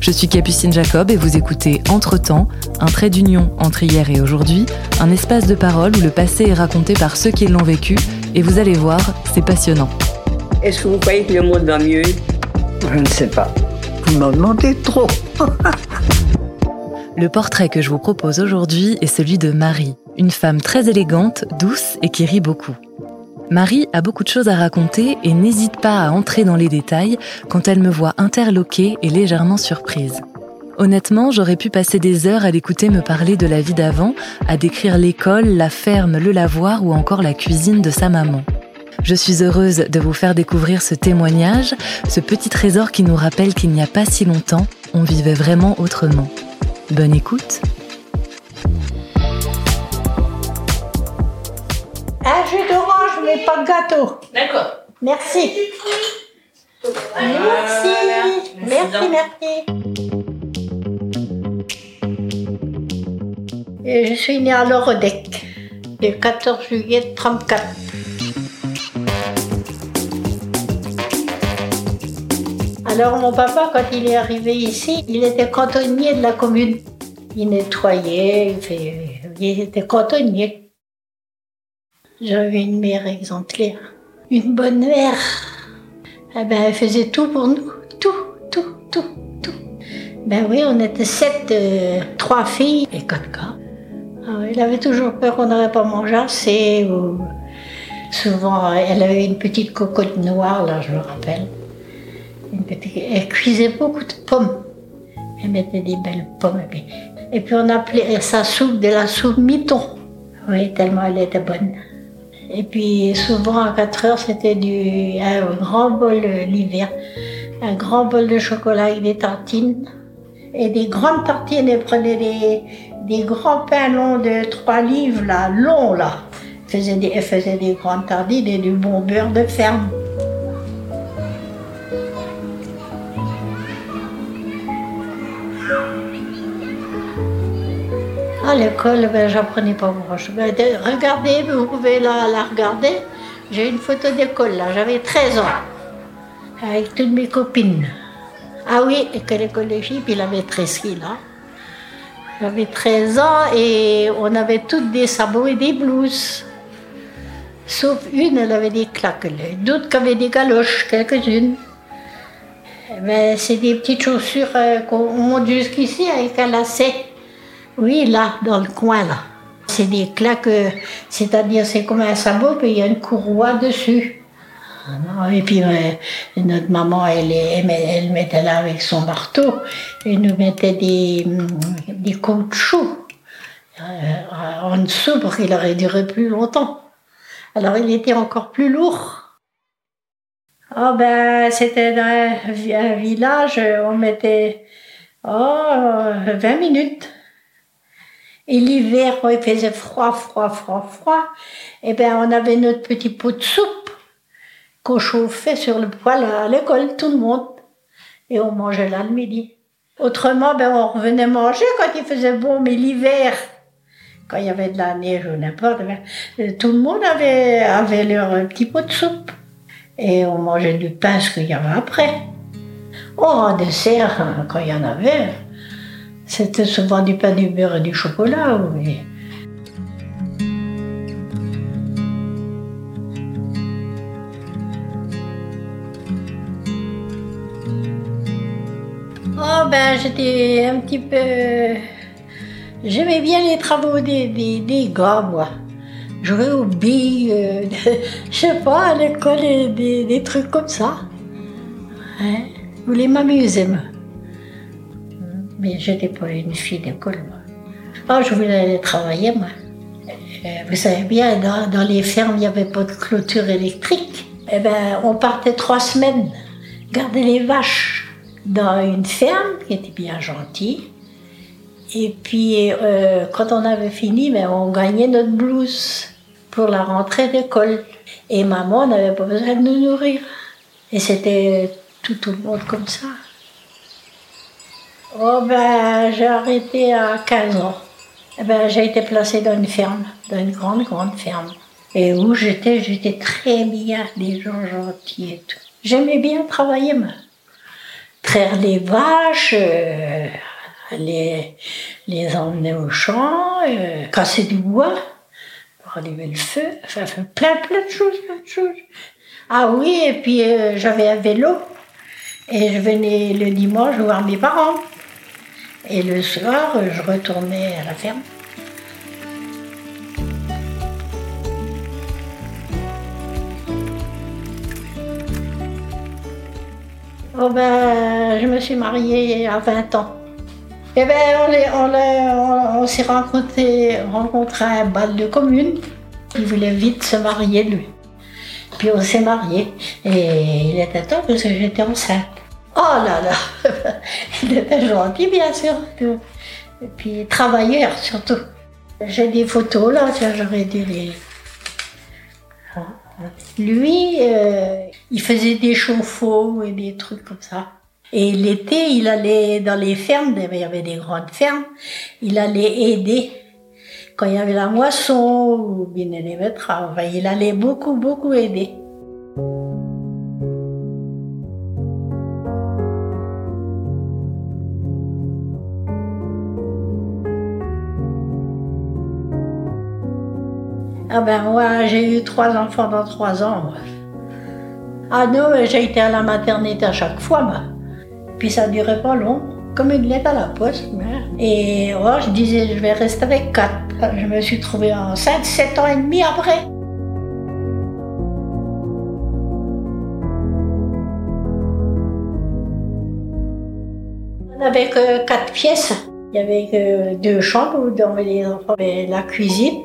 Je suis Capucine Jacob et vous écoutez Entre-temps, un trait d'union entre hier et aujourd'hui, un espace de parole où le passé est raconté par ceux qui l'ont vécu, et vous allez voir, c'est passionnant. Est-ce que vous croyez que le monde va mieux? Je ne sais pas. Vous m'en demandez trop. Le portrait que je vous propose aujourd'hui est celui de Marie, une femme très élégante, douce et qui rit beaucoup. Marie a beaucoup de choses à raconter et n'hésite pas à entrer dans les détails quand elle me voit interloquée et légèrement surprise. Honnêtement, j'aurais pu passer des heures à l'écouter me parler de la vie d'avant, à décrire l'école, la ferme, le lavoir ou encore la cuisine de sa maman. Je suis heureuse de vous faire découvrir ce témoignage, ce petit trésor qui nous rappelle qu'il n'y a pas si longtemps, on vivait vraiment autrement. Bonne écoute pas de gâteau. D'accord. Merci. Merci. Merci, merci. Et je suis née à Lorodec, le 14 juillet 1934. Alors mon papa, quand il est arrivé ici, il était cantonnier de la commune. Il nettoyait, il, fait- il était cantonnier. J'avais une mère exemplaire, une bonne mère. Eh ben, elle faisait tout pour nous, tout, tout, tout, tout. Ben oui, on était sept, euh, trois filles et quatre gars. Ah elle avait toujours peur qu'on n'aurait pas mangé assez. Ou... Souvent, elle avait une petite cocotte noire, là, je me rappelle. Elle cuisait beaucoup de pommes. Elle mettait des belles pommes. Et puis on appelait sa soupe de la soupe miton. Oui, tellement elle était bonne. Et puis souvent à 4 heures, c'était du un grand bol euh, l'hiver, un grand bol de chocolat avec des tartines et des grandes tartines. Elle prenait des, des grands pains longs de 3 livres, là, longs là. Faisait des, elle faisait des grandes tartines et du bon beurre de ferme. L'école, ben, j'apprenais pas grand-chose. Ben, de- regardez, vous pouvez la, regarder. J'ai une photo d'école là, j'avais 13 ans, avec toutes mes copines. Ah oui, et que l'école des filles, puis la maîtresse là. J'avais 13 ans et on avait toutes des sabots et des blouses. Sauf une, elle avait des claques. D'autres qui avaient des galoches, quelques-unes. Eh ben, c'est des petites chaussures euh, qu'on monte jusqu'ici avec un lacet. Oui, là, dans le coin, là. C'est des claques, euh, c'est-à-dire c'est comme un sabot, puis il y a une courroie dessus. Ah Et puis notre maman, elle, elle, met- elle mettait là avec son marteau, et nous mettait des, hum, des caoutchoucs euh, en dessous pour qu'il aurait duré plus longtemps. Alors il était encore plus lourd. Oh ben, c'était dans un village, on mettait oh, 20 minutes. Et l'hiver, quand il faisait froid, froid, froid, froid, eh ben, on avait notre petit pot de soupe qu'on chauffait sur le poêle à l'école, tout le monde. Et on mangeait là le midi. Autrement, ben, on revenait manger quand il faisait bon, mais l'hiver, quand il y avait de la neige ou n'importe, ben, euh, tout le monde avait, avait leur petit pot de soupe. Et on mangeait du pain, ce qu'il y avait après. Oh, en dessert, hein, quand il y en avait, c'était souvent du pain, du beurre et du chocolat. Oui. Oh ben j'étais un petit peu... J'aimais bien les travaux des, des, gars, moi. Jouer aux billes, je sais pas, à l'école, des trucs comme ça. Hein? Je voulais m'amuser, moi. Mais j'étais pas une fille d'école, moi. Ah, je voulais aller travailler, moi. Euh, Vous savez bien, dans, les fermes, il n'y avait pas de clôture électrique. Eh ben, on partait trois semaines garder les vaches dans une ferme qui était bien gentille. Et puis, euh, quand on avait fini, ben, on gagnait notre blouse pour la rentrée d'école. Et maman n'avait pas besoin de nous nourrir. Et c'était tout le monde comme ça. Oh ben, j'ai arrêté à 15 ans. Eh ben, j'ai été placée dans une ferme, dans une grande, grande ferme. Et où j'étais, j'étais très bien, des gens gentils et tout. J'aimais bien travailler, moi. Traire les vaches, euh, les, les emmener au champ, euh, casser du bois pour allumer le feu, enfin, plein, plein de choses, plein de choses. Ah oui, et puis euh, j'avais un vélo et je venais le dimanche voir mes parents. Et le soir, je retournais à la ferme. Oh ben, je me suis mariée à 20 ans. Et ben, on s'est rencontrés rencontré à un bal de commune. Il voulait vite se marier, lui. Puis on s'est mariés. Et il était temps parce que j'étais enceinte. Oh là là Il était gentil, bien sûr. Et puis travailleur, surtout. J'ai des photos là, j'aurais dû les... Lui, euh, il faisait des chauffe-eau et des trucs comme ça. Et l'été, il allait dans les fermes, il y avait des grandes fermes, il allait aider quand il y avait la moisson bien les il allait beaucoup, beaucoup aider. Ah ben moi, j'ai eu trois enfants dans trois ans. moi. Ah non, j'ai été à la maternité à chaque fois. moi. Puis ça durait pas long, comme une lettre à la poste. Et oh, je disais, je vais rester avec quatre. Je me suis trouvée enceinte sept ans et demi après. On n'avait que quatre pièces. Il y avait que deux chambres où dormaient les enfants, et la cuisine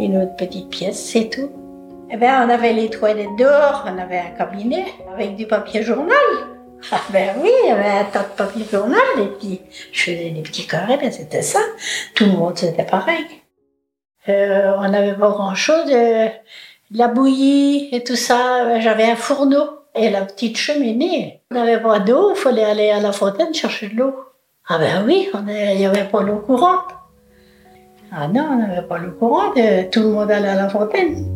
une autre petite pièce, c'est tout. Eh bien, on avait les toilettes dehors, on avait un cabinet avec du papier journal. Ah ben oui, il y avait un tas de papier journal, et puis je faisais des petits carrés, ben c'était ça. Tout le monde c'était pareil. Euh, on n'avait pas grand-chose, euh, la bouillie et tout ça. J'avais un fourneau et la petite cheminée. On n'avait pas d'eau, il fallait aller à la fontaine chercher de l'eau. Ah ben oui, il n'y avait pas l'eau courante. Ah non, on n'avait pas l'eau courante, euh, tout le monde allait à la fontaine.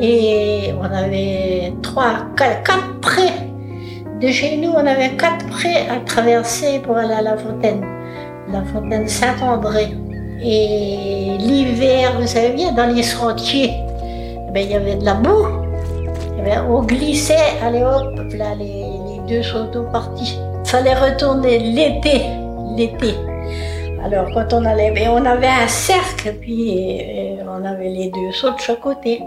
Et on avait trois, quatre, quatre prés. De chez nous, on avait quatre prés à traverser pour aller à la fontaine. La fontaine Saint-André. Et l'hiver, vous savez bien, dans les sentiers, eh ben, il y avait de la boue. Eh ben, on glissait, allez hop, là, les, les deux sautos partis. Fallait retourner l'été, l'été. Alors quand on allait, ben, on avait un cercle, puis euh, on avait les deux sauts de chaque côté.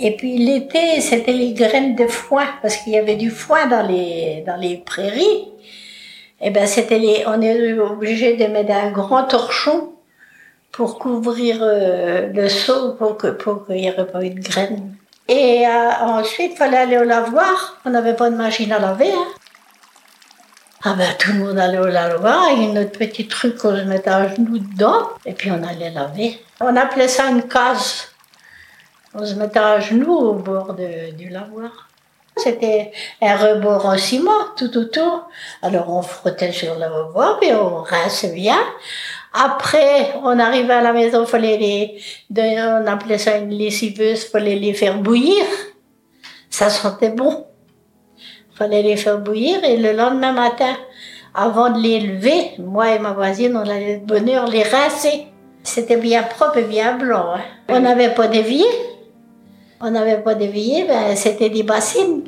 Et puis l'été, c'était les graines de foin, parce qu'il y avait du foin dans les, dans les prairies. Et ben c'était les, on est obligé de mettre un grand torchon pour couvrir euh, le seau pour que pour qu'il n'y ait pas eu de graines. Et euh, ensuite, il fallait aller au lavoir. On n'avait pas de machine à laver. Hein. Ah ben tout le monde allait au lavoir avec notre petit truc qu'on se mettait à genoux dedans et puis on allait laver. On appelait ça une case. On se mettait à genoux au bord du lavoir. C'était un rebord en ciment tout autour. Alors on frottait sur le rebord puis on rinçait bien. Après, on arrivait à la maison, fallait les, on appelait ça une lessiveuse, fallait les faire bouillir. Ça sentait bon. Fallait les faire bouillir et le lendemain matin, avant de les lever, moi et ma voisine, on allait de bonne heure les rincer. C'était bien propre et bien blanc. hein. On n'avait pas d'évier. On n'avait pas d'évier, ben, c'était des bassines.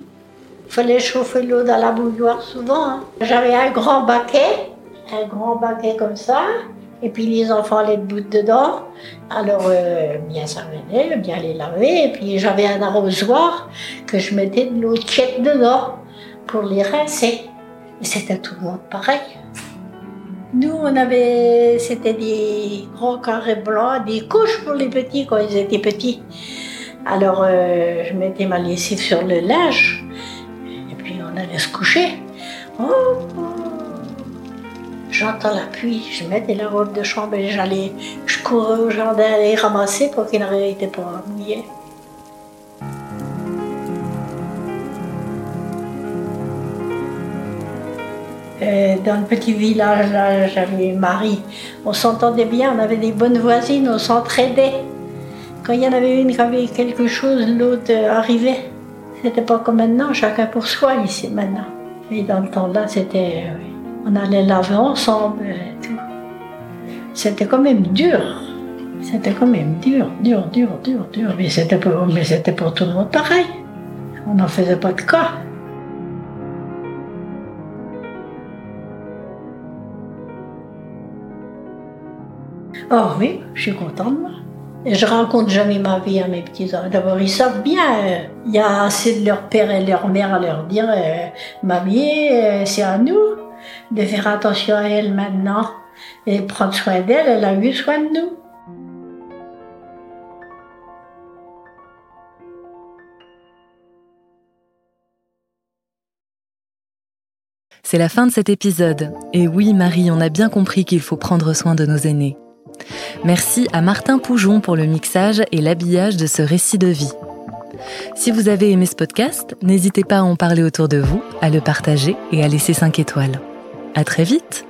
Il fallait chauffer l'eau dans la bouilloire souvent. hein. J'avais un grand baquet, un grand baquet comme ça, et puis les enfants allaient debout dedans. Alors, euh, bien ça venait, bien les laver, et puis j'avais un arrosoir que je mettais de l'eau tiède dedans pour les rincer. Et c'était tout le monde pareil. Nous, on avait, c'était des grands carrés blancs, des couches pour les petits quand ils étaient petits. Alors, euh, je mettais ma lessive sur le linge, et puis on allait se coucher. Oh, J'entends la pluie, je mettais la robe de chambre et j'allais, je courais au jardin aller ramasser pour qu'il n'arrêtait pas mouiller. Euh, dans le petit village, là, j'avais Marie. On s'entendait bien, on avait des bonnes voisines, on s'entraidait. Quand il y en avait une qui avait quelque chose, l'autre euh, arrivait. C'était pas comme maintenant, chacun pour soi ici maintenant. Mais dans le temps-là, c'était. Euh, on allait laver ensemble et tout. C'était quand même dur. C'était quand même dur, dur, dur, dur, dur. Mais c'était pour, mais c'était pour tout le monde pareil. On n'en faisait pas de cas. Oh oui, je suis contente, moi. Et je raconte jamais ma vie à mes petits-enfants. D'abord, ils savent bien, il y a assez de leur père et leur mère à leur dire euh, Mamie, euh, c'est à nous de faire attention à elle maintenant et prendre soin d'elle. Elle a eu soin de nous. C'est la fin de cet épisode. Et oui, Marie, on a bien compris qu'il faut prendre soin de nos aînés. Merci à Martin Poujon pour le mixage et l'habillage de ce récit de vie. Si vous avez aimé ce podcast, n'hésitez pas à en parler autour de vous, à le partager et à laisser 5 étoiles. À très vite!